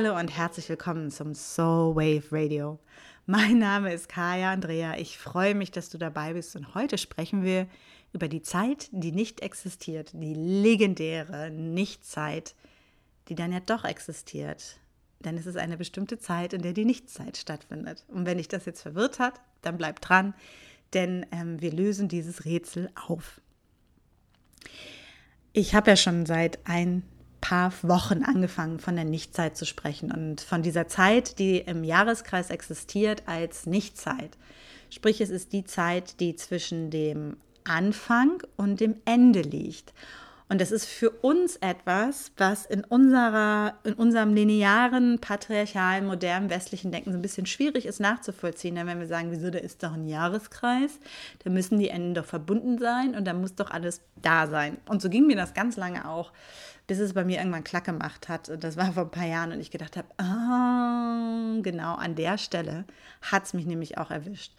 Hallo und herzlich willkommen zum Soul Wave Radio. Mein Name ist Kaya Andrea. Ich freue mich, dass du dabei bist und heute sprechen wir über die Zeit, die nicht existiert, die legendäre Nichtzeit, die dann ja doch existiert. Denn es ist eine bestimmte Zeit, in der die Nichtzeit stattfindet. Und wenn dich das jetzt verwirrt hat, dann bleib dran, denn ähm, wir lösen dieses Rätsel auf. Ich habe ja schon seit ein paar Wochen angefangen, von der Nichtzeit zu sprechen und von dieser Zeit, die im Jahreskreis existiert, als Nichtzeit. Sprich, es ist die Zeit, die zwischen dem Anfang und dem Ende liegt. Und das ist für uns etwas, was in, unserer, in unserem linearen, patriarchalen, modernen, westlichen Denken so ein bisschen schwierig ist nachzuvollziehen. Denn wenn wir sagen, wieso, da ist doch ein Jahreskreis, da müssen die Enden doch verbunden sein und da muss doch alles da sein. Und so ging mir das ganz lange auch bis es bei mir irgendwann Klack gemacht hat. Das war vor ein paar Jahren und ich gedacht habe, ah, genau an der Stelle hat es mich nämlich auch erwischt.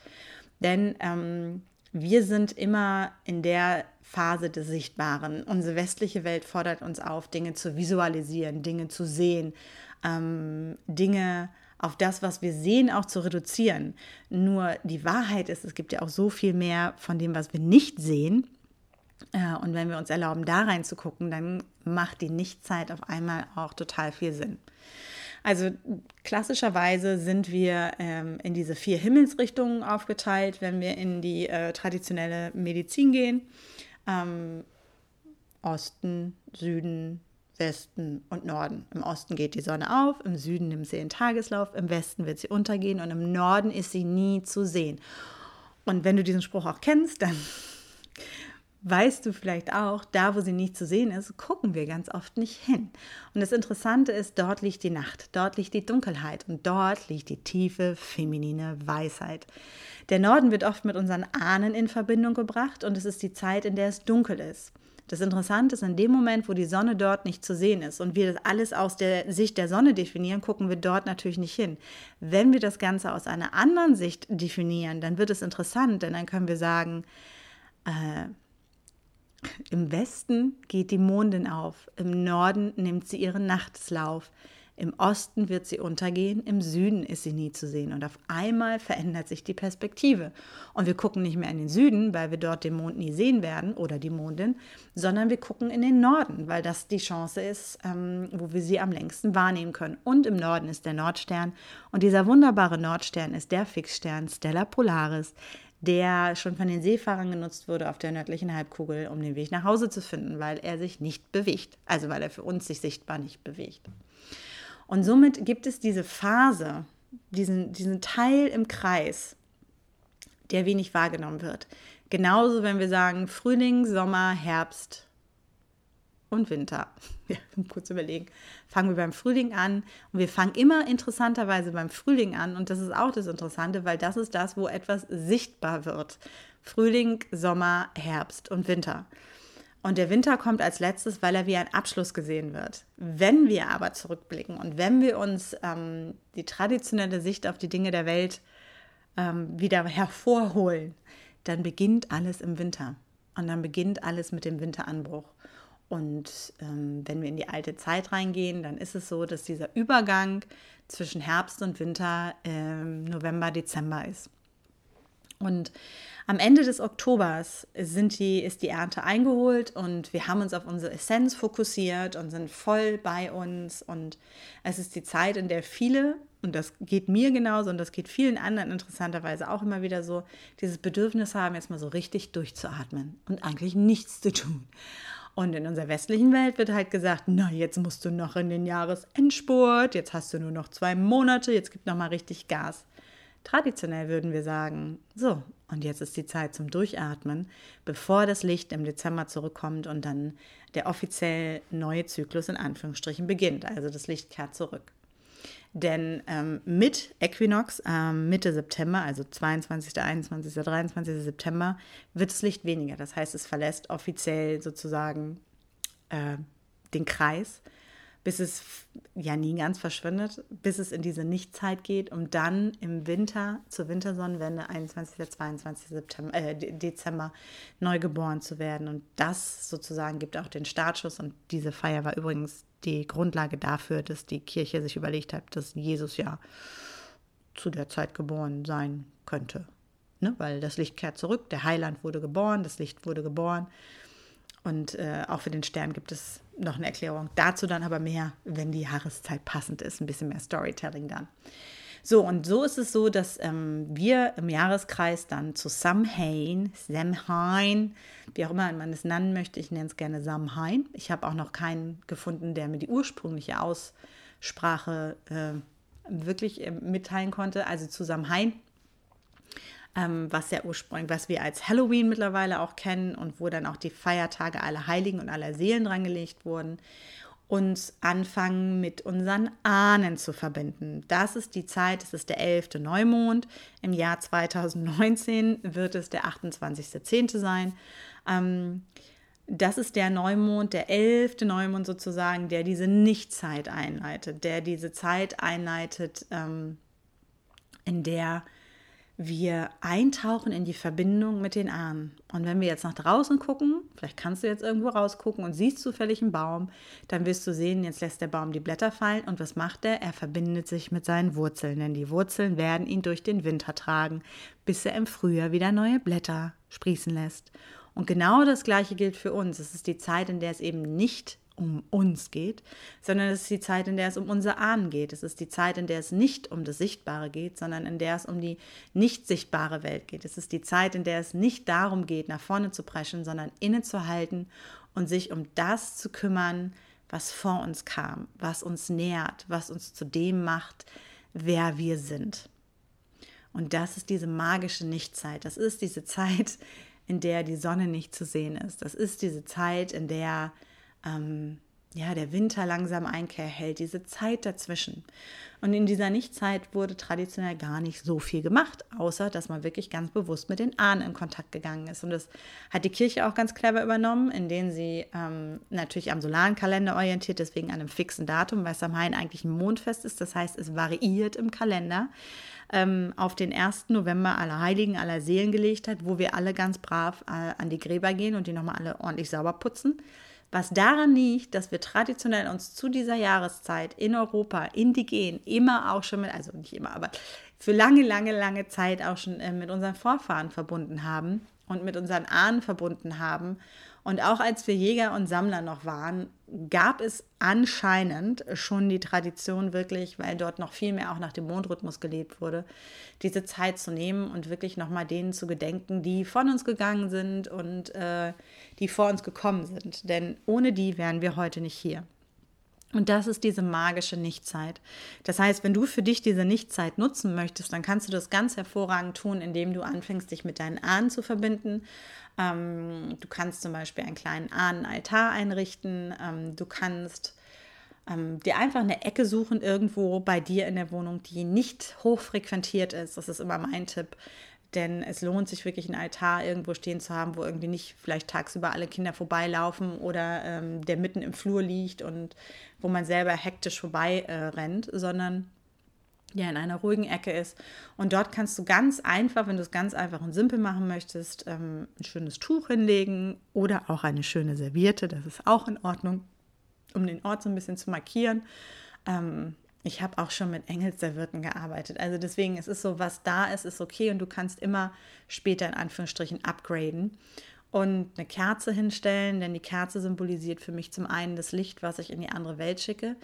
Denn ähm, wir sind immer in der Phase des Sichtbaren. Unsere westliche Welt fordert uns auf, Dinge zu visualisieren, Dinge zu sehen, ähm, Dinge auf das, was wir sehen, auch zu reduzieren. Nur die Wahrheit ist, es gibt ja auch so viel mehr von dem, was wir nicht sehen. Und wenn wir uns erlauben, da reinzugucken, dann macht die Nichtzeit auf einmal auch total viel Sinn. Also klassischerweise sind wir ähm, in diese vier Himmelsrichtungen aufgeteilt, wenn wir in die äh, traditionelle Medizin gehen. Ähm, Osten, Süden, Westen und Norden. Im Osten geht die Sonne auf, im Süden nimmt sie den Tageslauf, im Westen wird sie untergehen und im Norden ist sie nie zu sehen. Und wenn du diesen Spruch auch kennst, dann weißt du vielleicht auch, da wo sie nicht zu sehen ist, gucken wir ganz oft nicht hin. Und das Interessante ist, dort liegt die Nacht, dort liegt die Dunkelheit und dort liegt die tiefe feminine Weisheit. Der Norden wird oft mit unseren Ahnen in Verbindung gebracht und es ist die Zeit, in der es dunkel ist. Das Interessante ist, in dem Moment, wo die Sonne dort nicht zu sehen ist und wir das alles aus der Sicht der Sonne definieren, gucken wir dort natürlich nicht hin. Wenn wir das Ganze aus einer anderen Sicht definieren, dann wird es interessant, denn dann können wir sagen, äh, im Westen geht die Mondin auf, im Norden nimmt sie ihren Nachtslauf, im Osten wird sie untergehen, im Süden ist sie nie zu sehen. Und auf einmal verändert sich die Perspektive. Und wir gucken nicht mehr in den Süden, weil wir dort den Mond nie sehen werden oder die Mondin, sondern wir gucken in den Norden, weil das die Chance ist, ähm, wo wir sie am längsten wahrnehmen können. Und im Norden ist der Nordstern. Und dieser wunderbare Nordstern ist der Fixstern Stella Polaris, der schon von den Seefahrern genutzt wurde auf der nördlichen Halbkugel, um den Weg nach Hause zu finden, weil er sich nicht bewegt, also weil er für uns sich sichtbar nicht bewegt. Und somit gibt es diese Phase, diesen, diesen Teil im Kreis, der wenig wahrgenommen wird. Genauso, wenn wir sagen Frühling, Sommer, Herbst, und Winter. Ja, kurz überlegen. Fangen wir beim Frühling an und wir fangen immer interessanterweise beim Frühling an und das ist auch das Interessante, weil das ist das, wo etwas sichtbar wird. Frühling, Sommer, Herbst und Winter. Und der Winter kommt als letztes, weil er wie ein Abschluss gesehen wird. Wenn wir aber zurückblicken und wenn wir uns ähm, die traditionelle Sicht auf die Dinge der Welt ähm, wieder hervorholen, dann beginnt alles im Winter. Und dann beginnt alles mit dem Winteranbruch. Und ähm, wenn wir in die alte Zeit reingehen, dann ist es so, dass dieser Übergang zwischen Herbst und Winter ähm, November, Dezember ist. Und am Ende des Oktobers sind die, ist die Ernte eingeholt und wir haben uns auf unsere Essenz fokussiert und sind voll bei uns. Und es ist die Zeit, in der viele, und das geht mir genauso und das geht vielen anderen interessanterweise auch immer wieder so, dieses Bedürfnis haben, jetzt mal so richtig durchzuatmen und eigentlich nichts zu tun. Und in unserer westlichen Welt wird halt gesagt, na, jetzt musst du noch in den Jahresendspurt, jetzt hast du nur noch zwei Monate, jetzt gib noch mal richtig Gas. Traditionell würden wir sagen, so, und jetzt ist die Zeit zum Durchatmen, bevor das Licht im Dezember zurückkommt und dann der offiziell neue Zyklus in Anführungsstrichen beginnt. Also das Licht kehrt zurück. Denn ähm, mit Äquinox, ähm, Mitte September, also 22., 21., 23. September, wird das Licht weniger. Das heißt, es verlässt offiziell sozusagen äh, den Kreis, bis es ja nie ganz verschwindet, bis es in diese Nichtzeit geht, um dann im Winter zur Wintersonnenwende 21. 22. September, äh, Dezember neu geboren zu werden. Und das sozusagen gibt auch den Startschuss. Und diese Feier war übrigens die Grundlage dafür, dass die Kirche sich überlegt hat, dass Jesus ja zu der Zeit geboren sein könnte. Ne? Weil das Licht kehrt zurück, der Heiland wurde geboren, das Licht wurde geboren. Und äh, auch für den Stern gibt es noch eine Erklärung. Dazu dann aber mehr, wenn die Jahreszeit passend ist. Ein bisschen mehr Storytelling dann. So, und so ist es so, dass ähm, wir im Jahreskreis dann zu Samhain, Samhain, wie auch immer man es nennen möchte, ich nenne es gerne Samhain. Ich habe auch noch keinen gefunden, der mir die ursprüngliche Aussprache äh, wirklich äh, mitteilen konnte. Also zu Samhain ähm, was ja ursprünglich, was wir als Halloween mittlerweile auch kennen und wo dann auch die Feiertage aller Heiligen und aller Seelen drangelegt wurden, uns anfangen mit unseren Ahnen zu verbinden. Das ist die Zeit, das ist der 11. Neumond. Im Jahr 2019 wird es der 28.10. sein. Ähm, das ist der Neumond, der elfte Neumond sozusagen, der diese Nichtzeit einleitet, der diese Zeit einleitet, ähm, in der wir eintauchen in die Verbindung mit den Ahnen. Und wenn wir jetzt nach draußen gucken, vielleicht kannst du jetzt irgendwo rausgucken und siehst zufällig einen Baum, dann wirst du sehen, jetzt lässt der Baum die Blätter fallen und was macht er? Er verbindet sich mit seinen Wurzeln, denn die Wurzeln werden ihn durch den Winter tragen, bis er im Frühjahr wieder neue Blätter sprießen lässt. Und genau das Gleiche gilt für uns. Es ist die Zeit, in der es eben nicht um uns geht, sondern es ist die Zeit, in der es um unser Ahnen geht. Es ist die Zeit, in der es nicht um das Sichtbare geht, sondern in der es um die nicht sichtbare Welt geht. Es ist die Zeit, in der es nicht darum geht, nach vorne zu preschen, sondern innezuhalten und sich um das zu kümmern, was vor uns kam, was uns nährt, was uns zu dem macht, wer wir sind. Und das ist diese magische Nichtzeit. Das ist diese Zeit, in der die Sonne nicht zu sehen ist. Das ist diese Zeit, in der ähm, ja, der Winter langsam Einkehr hält, diese Zeit dazwischen. Und in dieser Nichtzeit wurde traditionell gar nicht so viel gemacht, außer dass man wirklich ganz bewusst mit den Ahnen in Kontakt gegangen ist. Und das hat die Kirche auch ganz clever übernommen, indem sie ähm, natürlich am Solarenkalender orientiert, deswegen an einem fixen Datum, weil Samhain eigentlich ein Mondfest ist. Das heißt, es variiert im Kalender ähm, auf den 1. November aller Heiligen, aller Seelen gelegt hat, wo wir alle ganz brav äh, an die Gräber gehen und die nochmal alle ordentlich sauber putzen was daran liegt, dass wir traditionell uns zu dieser Jahreszeit in Europa indigen immer auch schon mit, also nicht immer, aber für lange, lange, lange Zeit auch schon äh, mit unseren Vorfahren verbunden haben und mit unseren Ahnen verbunden haben und auch als wir Jäger und Sammler noch waren, gab es anscheinend schon die Tradition wirklich, weil dort noch viel mehr auch nach dem Mondrhythmus gelebt wurde, diese Zeit zu nehmen und wirklich nochmal denen zu gedenken, die von uns gegangen sind und äh, die vor uns gekommen sind. Denn ohne die wären wir heute nicht hier. Und das ist diese magische Nichtzeit. Das heißt, wenn du für dich diese Nichtzeit nutzen möchtest, dann kannst du das ganz hervorragend tun, indem du anfängst, dich mit deinen Ahnen zu verbinden. Ähm, du kannst zum Beispiel einen kleinen Ahnenaltar einrichten. Ähm, du kannst ähm, dir einfach eine Ecke suchen irgendwo bei dir in der Wohnung, die nicht hochfrequentiert ist. Das ist immer mein Tipp. Denn es lohnt sich wirklich, einen Altar irgendwo stehen zu haben, wo irgendwie nicht vielleicht tagsüber alle Kinder vorbeilaufen oder ähm, der mitten im Flur liegt und wo man selber hektisch vorbei äh, rennt, sondern der in einer ruhigen Ecke ist. Und dort kannst du ganz einfach, wenn du es ganz einfach und simpel machen möchtest, ähm, ein schönes Tuch hinlegen oder auch eine schöne Serviette. Das ist auch in Ordnung, um den Ort so ein bisschen zu markieren. Ähm, ich habe auch schon mit Engelsservierten gearbeitet. Also deswegen, es ist so, was da ist, ist okay und du kannst immer später in Anführungsstrichen upgraden und eine Kerze hinstellen, denn die Kerze symbolisiert für mich zum einen das Licht, was ich in die andere Welt schicke,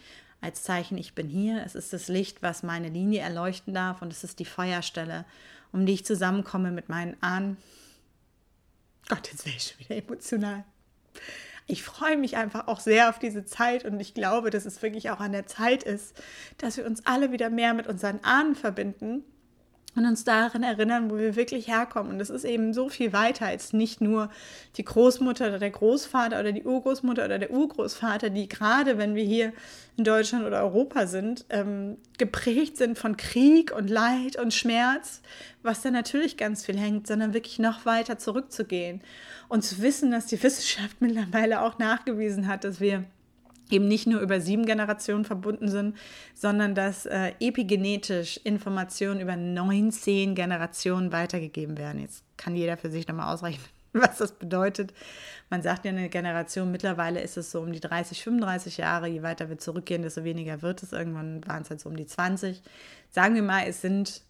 als Zeichen, ich bin hier. Es ist das Licht, was meine Linie erleuchten darf und es ist die Feuerstelle, um die ich zusammenkomme mit meinen Ahnen. Gott, jetzt wäre ich schon wieder emotional ich freue mich einfach auch sehr auf diese Zeit und ich glaube, dass es wirklich auch an der Zeit ist, dass wir uns alle wieder mehr mit unseren Ahnen verbinden und uns daran erinnern, wo wir wirklich herkommen. Und es ist eben so viel weiter als nicht nur die Großmutter oder der Großvater oder die Urgroßmutter oder der Urgroßvater, die gerade, wenn wir hier in Deutschland oder Europa sind, ähm, geprägt sind von Krieg und Leid und Schmerz, was da natürlich ganz viel hängt, sondern wirklich noch weiter zurückzugehen und zu wissen, dass die Wissenschaft mittlerweile auch nachgewiesen hat, dass wir eben nicht nur über sieben Generationen verbunden sind, sondern dass äh, epigenetisch Informationen über 19 Generationen weitergegeben werden. Jetzt kann jeder für sich nochmal ausrechnen, was das bedeutet. Man sagt ja eine Generation, mittlerweile ist es so um die 30, 35 Jahre. Je weiter wir zurückgehen, desto weniger wird es. Irgendwann waren es halt so um die 20. Sagen wir mal, es sind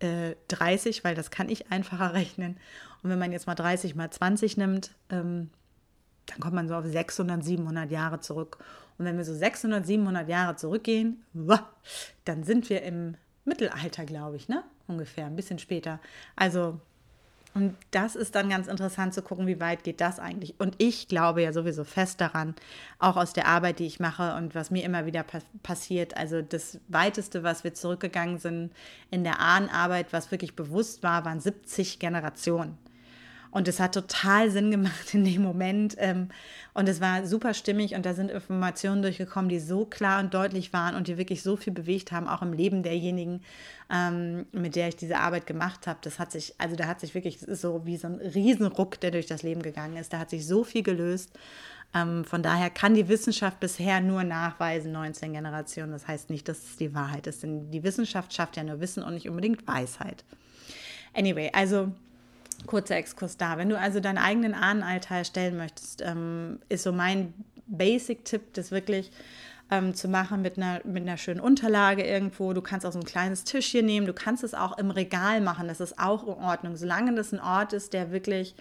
äh, 30, weil das kann ich einfacher rechnen. Und wenn man jetzt mal 30 mal 20 nimmt, ähm, dann kommt man so auf 600, 700 Jahre zurück. Und wenn wir so 600, 700 Jahre zurückgehen, dann sind wir im Mittelalter, glaube ich, ne? Ungefähr, ein bisschen später. Also, und das ist dann ganz interessant zu gucken, wie weit geht das eigentlich. Und ich glaube ja sowieso fest daran, auch aus der Arbeit, die ich mache und was mir immer wieder passiert. Also das weiteste, was wir zurückgegangen sind in der Ahnenarbeit, was wirklich bewusst war, waren 70 Generationen. Und es hat total Sinn gemacht in dem Moment. Ähm, und es war super stimmig und da sind Informationen durchgekommen, die so klar und deutlich waren und die wirklich so viel bewegt haben, auch im Leben derjenigen, ähm, mit der ich diese Arbeit gemacht habe. Das hat sich, also da hat sich wirklich, es ist so wie so ein Riesenruck, der durch das Leben gegangen ist. Da hat sich so viel gelöst. Ähm, von daher kann die Wissenschaft bisher nur nachweisen, 19 Generationen. Das heißt nicht, dass es die Wahrheit ist, denn die Wissenschaft schafft ja nur Wissen und nicht unbedingt Weisheit. Anyway, also Kurzer Exkurs da. Wenn du also deinen eigenen Ahnenaltar erstellen möchtest, ähm, ist so mein Basic-Tipp, das wirklich ähm, zu machen mit einer, mit einer schönen Unterlage irgendwo. Du kannst auch so ein kleines Tischchen nehmen, du kannst es auch im Regal machen, das ist auch in Ordnung, solange das ein Ort ist, der wirklich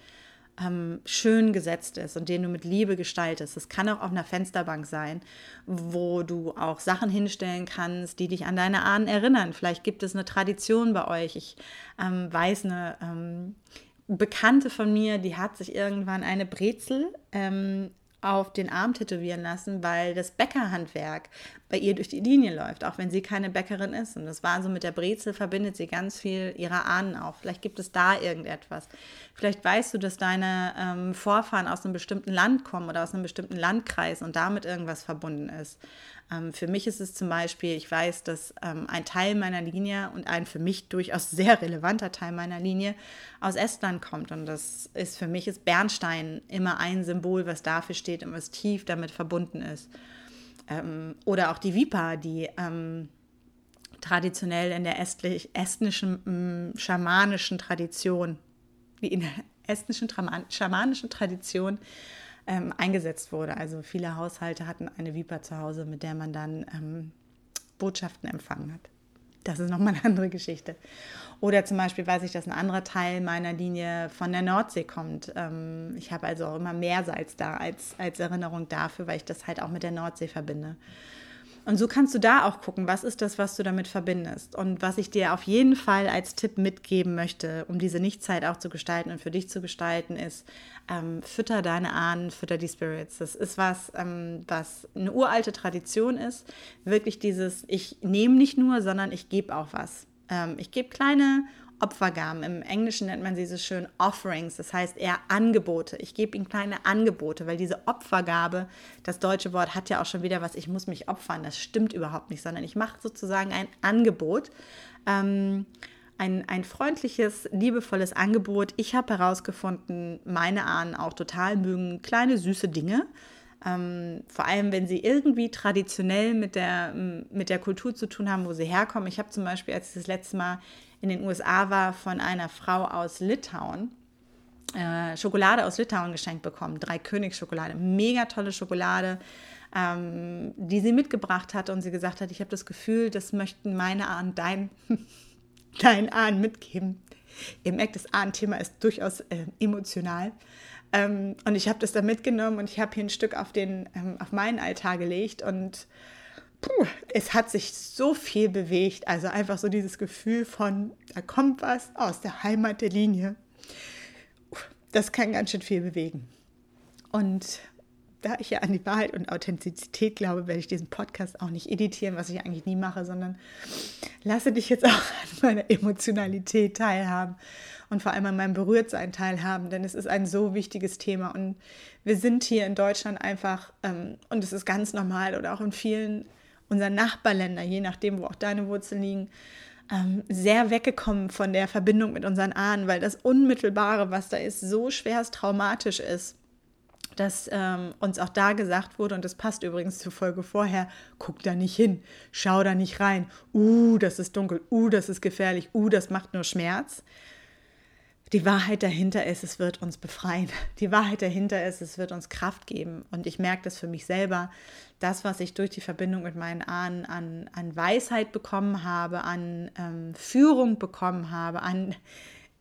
ähm, schön gesetzt ist und den du mit Liebe gestaltest. Das kann auch auf einer Fensterbank sein, wo du auch Sachen hinstellen kannst, die dich an deine Ahnen erinnern. Vielleicht gibt es eine Tradition bei euch. Ich ähm, weiß eine ähm, Bekannte von mir, die hat sich irgendwann eine Brezel ähm, auf den Arm tätowieren lassen, weil das Bäckerhandwerk bei ihr durch die Linie läuft, auch wenn sie keine Bäckerin ist. Und das war so mit der Brezel verbindet sie ganz viel ihrer Ahnen auch. Vielleicht gibt es da irgendetwas. Vielleicht weißt du, dass deine ähm, Vorfahren aus einem bestimmten Land kommen oder aus einem bestimmten Landkreis und damit irgendwas verbunden ist. Ähm, für mich ist es zum Beispiel, ich weiß, dass ähm, ein Teil meiner Linie und ein für mich durchaus sehr relevanter Teil meiner Linie aus Estland kommt. Und das ist für mich ist Bernstein immer ein Symbol, was dafür steht und was tief damit verbunden ist. Ähm, oder auch die Vipa, die traditionell in der estlich, estnischen mm, schamanischen Tradition, wie in der estnischen schamanischen Tradition ähm, eingesetzt wurde. Also viele Haushalte hatten eine Viper zu Hause, mit der man dann ähm, Botschaften empfangen hat. Das ist nochmal eine andere Geschichte. Oder zum Beispiel weiß ich, dass ein anderer Teil meiner Linie von der Nordsee kommt. Ähm, ich habe also auch immer Meersalz da als, als Erinnerung dafür, weil ich das halt auch mit der Nordsee verbinde. Und so kannst du da auch gucken, was ist das, was du damit verbindest. Und was ich dir auf jeden Fall als Tipp mitgeben möchte, um diese Nichtzeit auch zu gestalten und für dich zu gestalten, ist, ähm, fütter deine Ahnen, fütter die Spirits. Das ist was, ähm, was eine uralte Tradition ist. Wirklich dieses, ich nehme nicht nur, sondern ich gebe auch was. Ähm, ich gebe kleine Opfergaben. Im Englischen nennt man sie so schön Offerings, das heißt eher Angebote. Ich gebe ihnen kleine Angebote, weil diese Opfergabe, das deutsche Wort hat ja auch schon wieder was, ich muss mich opfern. Das stimmt überhaupt nicht, sondern ich mache sozusagen ein Angebot. Ähm, ein, ein freundliches, liebevolles Angebot. Ich habe herausgefunden, meine Ahnen auch total mögen kleine, süße Dinge. Ähm, vor allem, wenn sie irgendwie traditionell mit der, mit der Kultur zu tun haben, wo sie herkommen. Ich habe zum Beispiel, als ich das letzte Mal in den USA war, von einer Frau aus Litauen äh, Schokolade aus Litauen geschenkt bekommen. Drei Königsschokolade. Mega tolle Schokolade, ähm, die sie mitgebracht hat und sie gesagt hat, ich habe das Gefühl, das möchten meine Ahnen dein, dein Ahnen mitgeben. Ihr merkt, das Ahnenthema ist durchaus äh, emotional. Ähm, und ich habe das da mitgenommen und ich habe hier ein Stück auf, den, ähm, auf meinen Altar gelegt und puh, es hat sich so viel bewegt. Also einfach so dieses Gefühl von, da kommt was aus der Heimat der Linie. Das kann ganz schön viel bewegen. Und da ich ja an die Wahrheit und Authentizität glaube, werde ich diesen Podcast auch nicht editieren, was ich eigentlich nie mache, sondern lasse dich jetzt auch an meiner Emotionalität teilhaben und vor allem an meinem Berührtsein teilhaben, denn es ist ein so wichtiges Thema und wir sind hier in Deutschland einfach, ähm, und es ist ganz normal oder auch in vielen unserer Nachbarländer, je nachdem, wo auch deine Wurzeln liegen, ähm, sehr weggekommen von der Verbindung mit unseren Ahnen, weil das Unmittelbare, was da ist, so schwerst traumatisch ist, dass ähm, uns auch da gesagt wurde, und das passt übrigens zur Folge vorher, guck da nicht hin, schau da nicht rein, uh, das ist dunkel, uh, das ist gefährlich, uh, das macht nur Schmerz. Die Wahrheit dahinter ist, es wird uns befreien. Die Wahrheit dahinter ist, es wird uns Kraft geben. Und ich merke das für mich selber. Das, was ich durch die Verbindung mit meinen Ahnen an, an Weisheit bekommen habe, an ähm, Führung bekommen habe, an,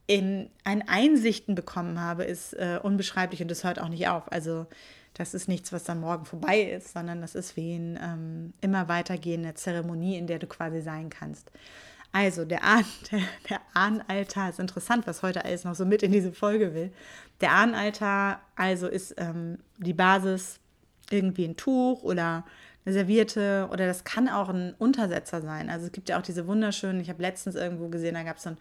in, an Einsichten bekommen habe, ist äh, unbeschreiblich und das hört auch nicht auf. Also das ist nichts, was dann morgen vorbei ist, sondern das ist wie eine ähm, immer weitergehende Zeremonie, in der du quasi sein kannst. Also der, Ahn, der, der Ahnenaltar ist interessant, was heute alles noch so mit in diese Folge will. Der Ahnenaltar also ist ähm, die Basis irgendwie ein Tuch oder eine Serviette oder das kann auch ein Untersetzer sein. Also es gibt ja auch diese wunderschönen, ich habe letztens irgendwo gesehen, da gab es so einen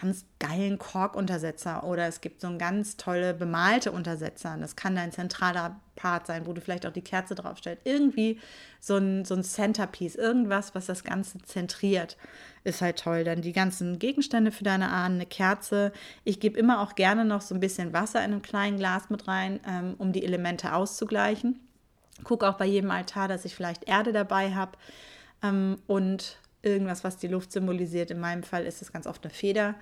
ganz geilen Kork-Untersetzer oder es gibt so einen ganz tolle bemalte Untersetzer. Das kann dein zentraler Part sein, wo du vielleicht auch die Kerze draufstellst. Irgendwie so ein, so ein Centerpiece, irgendwas, was das Ganze zentriert, ist halt toll. Dann die ganzen Gegenstände für deine Ahnen, eine Kerze. Ich gebe immer auch gerne noch so ein bisschen Wasser in einem kleinen Glas mit rein, ähm, um die Elemente auszugleichen. Gucke auch bei jedem Altar, dass ich vielleicht Erde dabei habe ähm, und irgendwas, was die Luft symbolisiert. In meinem Fall ist es ganz oft eine Feder.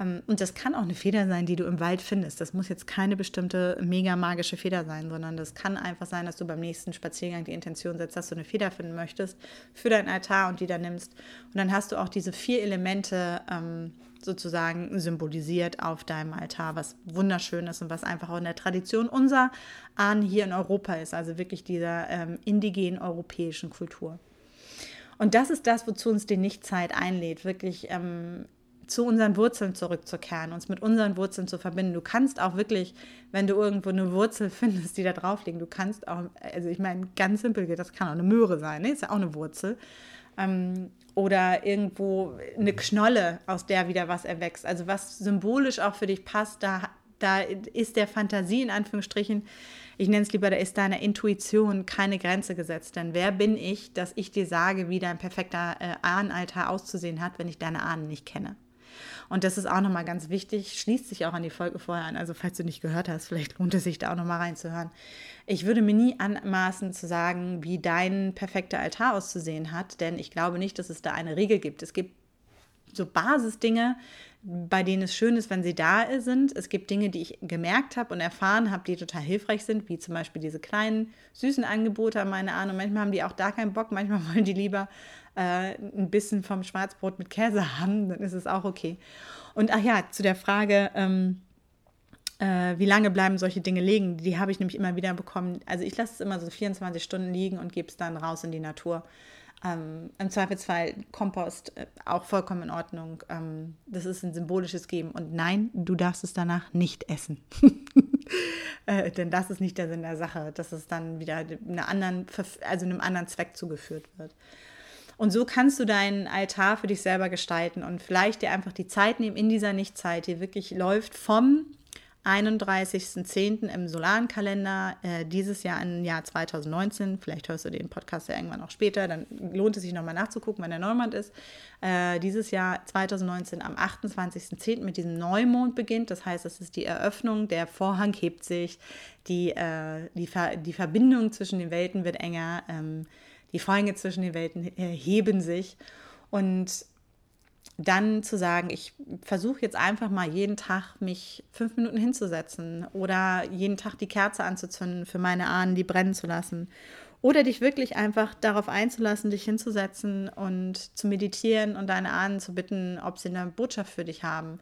Ähm, und das kann auch eine Feder sein, die du im Wald findest. Das muss jetzt keine bestimmte mega magische Feder sein, sondern das kann einfach sein, dass du beim nächsten Spaziergang die Intention setzt, dass du eine Feder finden möchtest für dein Altar und die dann nimmst. Und dann hast du auch diese vier Elemente ähm, sozusagen symbolisiert auf deinem Altar, was wunderschön ist und was einfach auch in der Tradition unserer Ahnen hier in Europa ist, also wirklich dieser ähm, indigenen europäischen Kultur. Und das ist das, wozu uns die Nichtzeit einlädt, wirklich ähm, zu unseren Wurzeln zurückzukehren, uns mit unseren Wurzeln zu verbinden. Du kannst auch wirklich, wenn du irgendwo eine Wurzel findest, die da drauf liegen, du kannst auch, also ich meine, ganz simpel geht, das kann auch eine Möhre sein, ne? ist ja auch eine Wurzel. Ähm, oder irgendwo eine Knolle, aus der wieder was erwächst. Also was symbolisch auch für dich passt, da, da ist der Fantasie in Anführungsstrichen, ich nenne es lieber, da ist deiner Intuition keine Grenze gesetzt. Denn wer bin ich, dass ich dir sage, wie dein perfekter äh, Ahnenalter auszusehen hat, wenn ich deine Ahnen nicht kenne? Und das ist auch nochmal ganz wichtig, schließt sich auch an die Folge vorher an. Also falls du nicht gehört hast, vielleicht lohnt es sich da auch nochmal reinzuhören. Ich würde mir nie anmaßen zu sagen, wie dein perfekter Altar auszusehen hat, denn ich glaube nicht, dass es da eine Regel gibt. Es gibt so Basisdinge, bei denen es schön ist, wenn sie da sind. Es gibt Dinge, die ich gemerkt habe und erfahren habe, die total hilfreich sind, wie zum Beispiel diese kleinen süßen Angebote an meine Ahnen. Manchmal haben die auch da keinen Bock, manchmal wollen die lieber äh, ein bisschen vom Schwarzbrot mit Käse haben, dann ist es auch okay. Und ach ja, zu der Frage, ähm, äh, wie lange bleiben solche Dinge liegen, die habe ich nämlich immer wieder bekommen. Also ich lasse es immer so 24 Stunden liegen und gebe es dann raus in die Natur. Ähm, Im Zweifelsfall Kompost äh, auch vollkommen in Ordnung. Ähm, das ist ein symbolisches Geben. Und nein, du darfst es danach nicht essen. äh, denn das ist nicht der Sinn der Sache, dass es dann wieder einer anderen, also einem anderen Zweck zugeführt wird. Und so kannst du deinen Altar für dich selber gestalten und vielleicht dir einfach die Zeit nehmen in dieser Nichtzeit, die wirklich läuft vom 31.10. im Solarenkalender, äh, dieses Jahr im Jahr 2019. Vielleicht hörst du den Podcast ja irgendwann auch später, dann lohnt es sich nochmal nachzugucken, wann der Neumond ist. Äh, dieses Jahr 2019 am 28.10. mit diesem Neumond beginnt. Das heißt, es ist die Eröffnung, der Vorhang hebt sich, die, äh, die, Ver die Verbindung zwischen den Welten wird enger. Ähm, die Vorhänge zwischen den Welten äh, heben sich. Und dann zu sagen, ich versuche jetzt einfach mal jeden Tag mich fünf Minuten hinzusetzen oder jeden Tag die Kerze anzuzünden für meine Ahnen, die brennen zu lassen. Oder dich wirklich einfach darauf einzulassen, dich hinzusetzen und zu meditieren und deine Ahnen zu bitten, ob sie eine Botschaft für dich haben.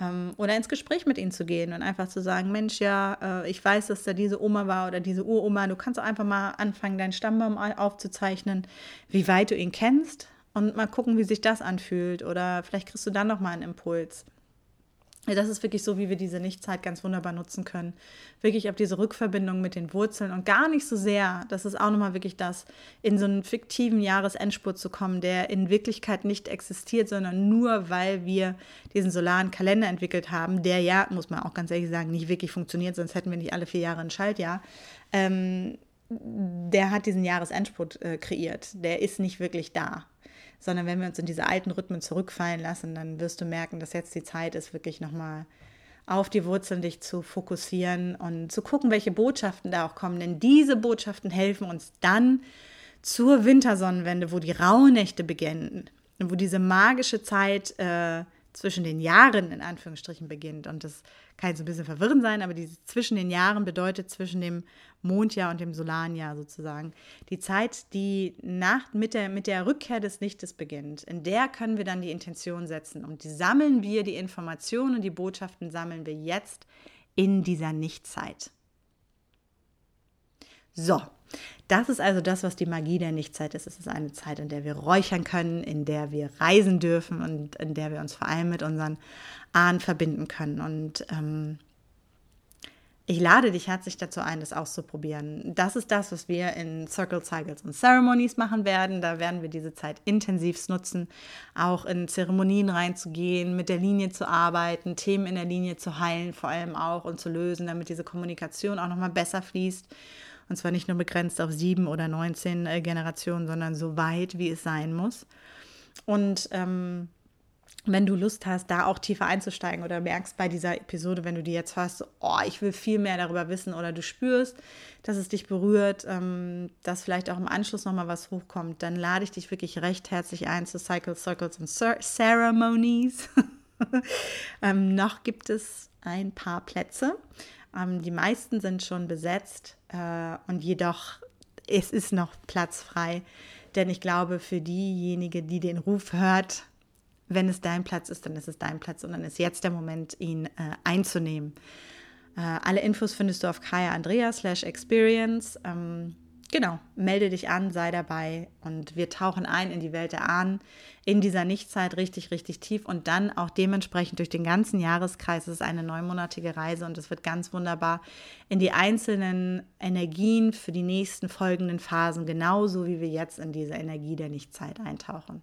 Ähm, oder ins Gespräch mit ihnen zu gehen und einfach zu sagen, Mensch, ja, äh, ich weiß, dass da diese Oma war oder diese Uroma. Du kannst einfach mal anfangen, deinen Stammbaum aufzuzeichnen, wie weit du ihn kennst und mal gucken, wie sich das anfühlt. Oder vielleicht kriegst du dann noch mal einen Impuls das ist wirklich so, wie wir diese Nichtzeit ganz wunderbar nutzen können. Wirklich auf diese Rückverbindung mit den Wurzeln und gar nicht so sehr, das ist auch nochmal wirklich das, in so einen fiktiven Jahresendspurt zu kommen, der in Wirklichkeit nicht existiert, sondern nur, weil wir diesen solaren Kalender entwickelt haben, der ja, muss man auch ganz ehrlich sagen, nicht wirklich funktioniert, sonst hätten wir nicht alle vier Jahre ein Schaltjahr. Ähm, der hat diesen Jahresendspurt äh, kreiert. Der ist nicht wirklich da sondern wenn wir uns in diese alten Rhythmen zurückfallen lassen, dann wirst du merken, dass jetzt die Zeit ist, wirklich nochmal auf die Wurzeln dich zu fokussieren und zu gucken, welche Botschaften da auch kommen. Denn diese Botschaften helfen uns dann zur Wintersonnenwende, wo die Rauhnächte beginnen, wo diese magische Zeit äh, zwischen den Jahren in Anführungsstrichen beginnt. Und das kann jetzt ein bisschen verwirrend sein, aber dieses zwischen den Jahren bedeutet zwischen dem Mondjahr und dem Solanjahr sozusagen. Die Zeit, die nach, mit, der, mit der Rückkehr des Lichtes beginnt, in der können wir dann die Intention setzen. Und die sammeln wir, die Informationen und die Botschaften sammeln wir jetzt in dieser Nichtzeit. So, das ist also das, was die Magie der Nichtzeit ist. Es ist eine Zeit, in der wir räuchern können, in der wir reisen dürfen und in der wir uns vor allem mit unseren Ahnen verbinden können. Und ähm, ich lade dich herzlich dazu ein, das auszuprobieren. Das ist das, was wir in Circle Cycles und Ceremonies machen werden. Da werden wir diese Zeit intensivst nutzen, auch in Zeremonien reinzugehen, mit der Linie zu arbeiten, Themen in der Linie zu heilen, vor allem auch und zu lösen, damit diese Kommunikation auch nochmal besser fließt und zwar nicht nur begrenzt auf sieben oder 19 äh, Generationen, sondern so weit, wie es sein muss. Und ähm, wenn du Lust hast, da auch tiefer einzusteigen oder merkst bei dieser Episode, wenn du die jetzt hörst, oh, ich will viel mehr darüber wissen oder du spürst, dass es dich berührt, ähm, dass vielleicht auch im Anschluss nochmal was hochkommt, dann lade ich dich wirklich recht herzlich ein zu Cycle Circles and Ceremonies. ähm, noch gibt es ein paar Plätze. Ähm, die meisten sind schon besetzt äh, und jedoch es ist noch Platz frei, denn ich glaube, für diejenige, die den Ruf hört, wenn es dein Platz ist, dann ist es dein Platz und dann ist jetzt der Moment, ihn äh, einzunehmen. Äh, alle Infos findest du auf Kaya Andrea slash Experience. Ähm, Genau, melde dich an, sei dabei und wir tauchen ein in die Welt der Ahnen in dieser Nichtzeit richtig, richtig tief und dann auch dementsprechend durch den ganzen Jahreskreis. Es ist eine neunmonatige Reise und es wird ganz wunderbar in die einzelnen Energien für die nächsten folgenden Phasen, genauso wie wir jetzt in diese Energie der Nichtzeit eintauchen.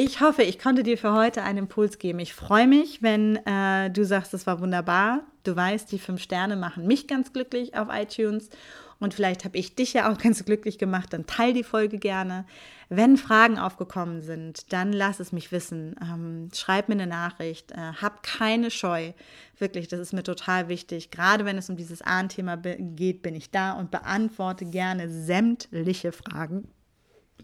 Ich hoffe, ich konnte dir für heute einen Impuls geben. Ich freue mich, wenn äh, du sagst, es war wunderbar. Du weißt, die fünf Sterne machen mich ganz glücklich auf iTunes und vielleicht habe ich dich ja auch ganz glücklich gemacht, dann teile die Folge gerne. Wenn Fragen aufgekommen sind, dann lass es mich wissen. Ähm, schreib mir eine Nachricht. Äh, hab keine Scheu. Wirklich, das ist mir total wichtig. Gerade wenn es um dieses Ahnthema geht, bin ich da und beantworte gerne sämtliche Fragen.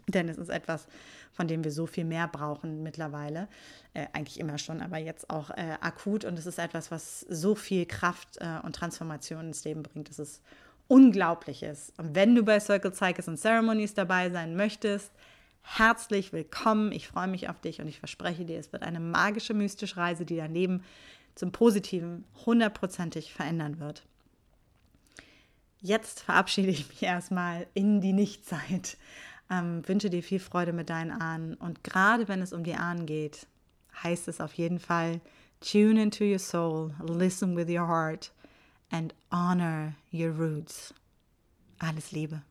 Denn es ist etwas, von dem wir so viel mehr brauchen mittlerweile. Äh, eigentlich immer schon, aber jetzt auch äh, akut. Und es ist etwas, was so viel Kraft äh, und Transformation ins Leben bringt. Es ist Unglaubliches. Und wenn du bei Circle Cycles and Ceremonies dabei sein möchtest, herzlich willkommen. Ich freue mich auf dich und ich verspreche dir, es wird eine magische, mystische Reise, die dein Leben zum Positiven hundertprozentig verändern wird. Jetzt verabschiede ich mich erstmal in die Nichtzeit. Ähm, wünsche dir viel Freude mit deinen Ahnen. Und gerade wenn es um die Ahnen geht, heißt es auf jeden Fall, tune into your soul, listen with your heart and honor your roots. Alles Liebe.